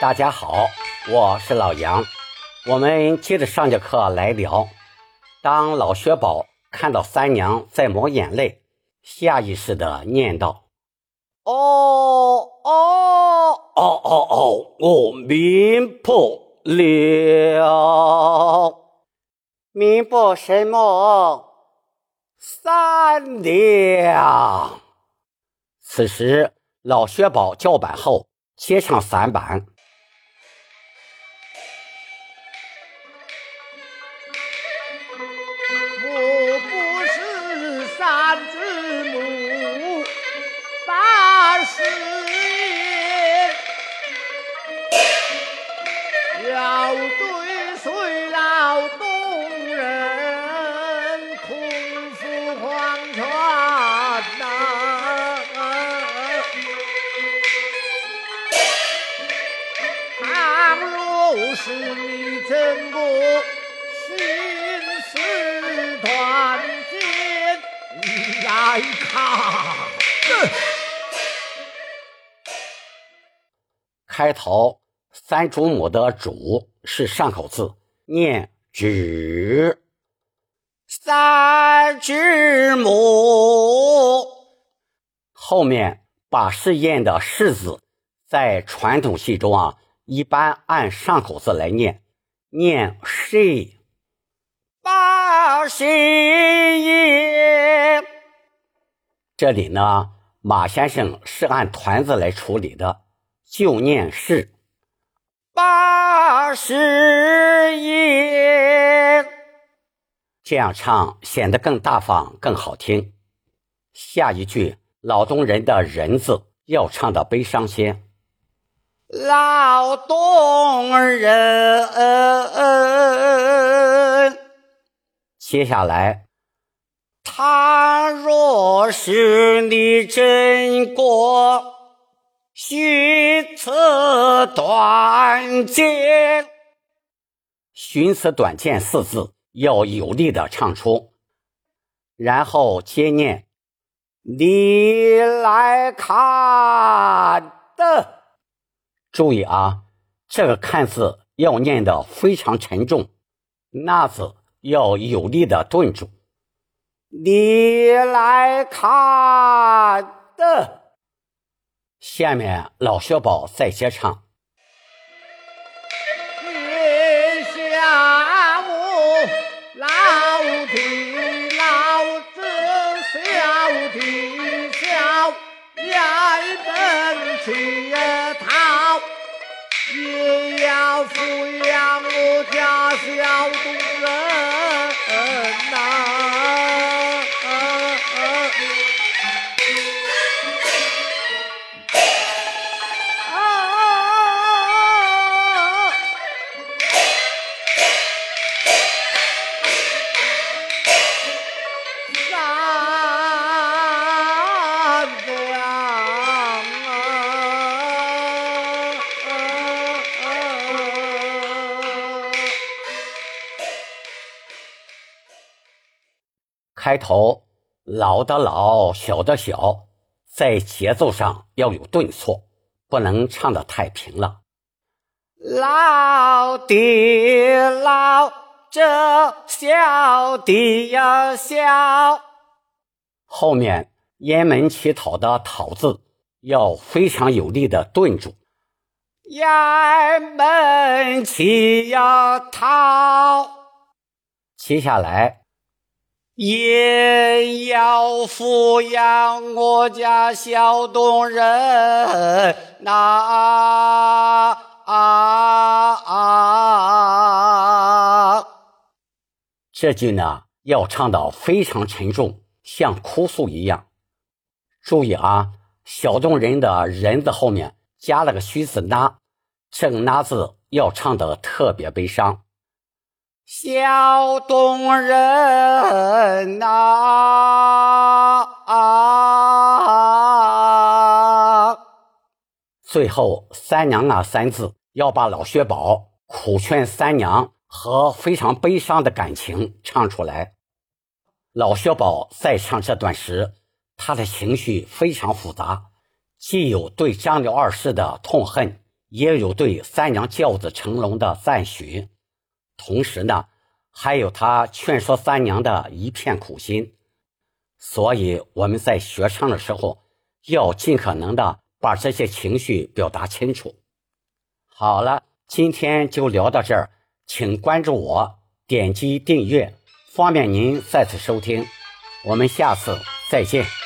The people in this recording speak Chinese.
大家好，我是老杨。我们接着上节课来聊。当老薛宝看到三娘在抹眼泪，下意识的念道：“哦哦哦哦哦，我明白了，明白什么？三娘。”此时，老薛宝叫板后接上散板。三十言，要追随老东人，空腹黄泉呐。倘若是你真过心思团结，你来看。开头三主母的“主”是上口字，念“指”。三只母，后面把试验的“试”字，在传统戏中啊，一般按上口字来念，念“是”。八十一，这里呢，马先生是按团子来处理的，就念“是”。八十一，这样唱显得更大方、更好听。下一句老东人的“人”字要唱的悲伤些。老东人，接下来，他若是你真过。寻此短见，寻此短见四字要有力的唱出，然后接念你来看的。注意啊，这个看字要念的非常沉重，那字要有力的顿住。你来看的。下面老薛宝再接唱。天下我老的老子小的小，也奔去逃，也要抚养我家小开头老的老，小的小，在节奏上要有顿挫，不能唱的太平了。老的老，这小的呀小，后面雁门乞讨的讨字要非常有力的顿住。雁门乞呀讨，接下来。也要抚养我家小东人呐啊啊！这句呢要唱的非常沉重，像哭诉一样。注意啊，小东人的人字后面加了个虚字那，这个那字要唱的特别悲伤。小东人呐啊！最后“三娘”那三字要把老薛宝苦劝三娘和非常悲伤的感情唱出来。老薛宝在唱这段时，他的情绪非常复杂，既有对张辽二世的痛恨，也有对三娘教子成龙的赞许，同时呢，还有他劝说三娘的一片苦心。所以我们在学唱的时候，要尽可能的把这些情绪表达清楚。好了，今天就聊到这儿，请关注我，点击订阅，方便您再次收听。我们下次再见。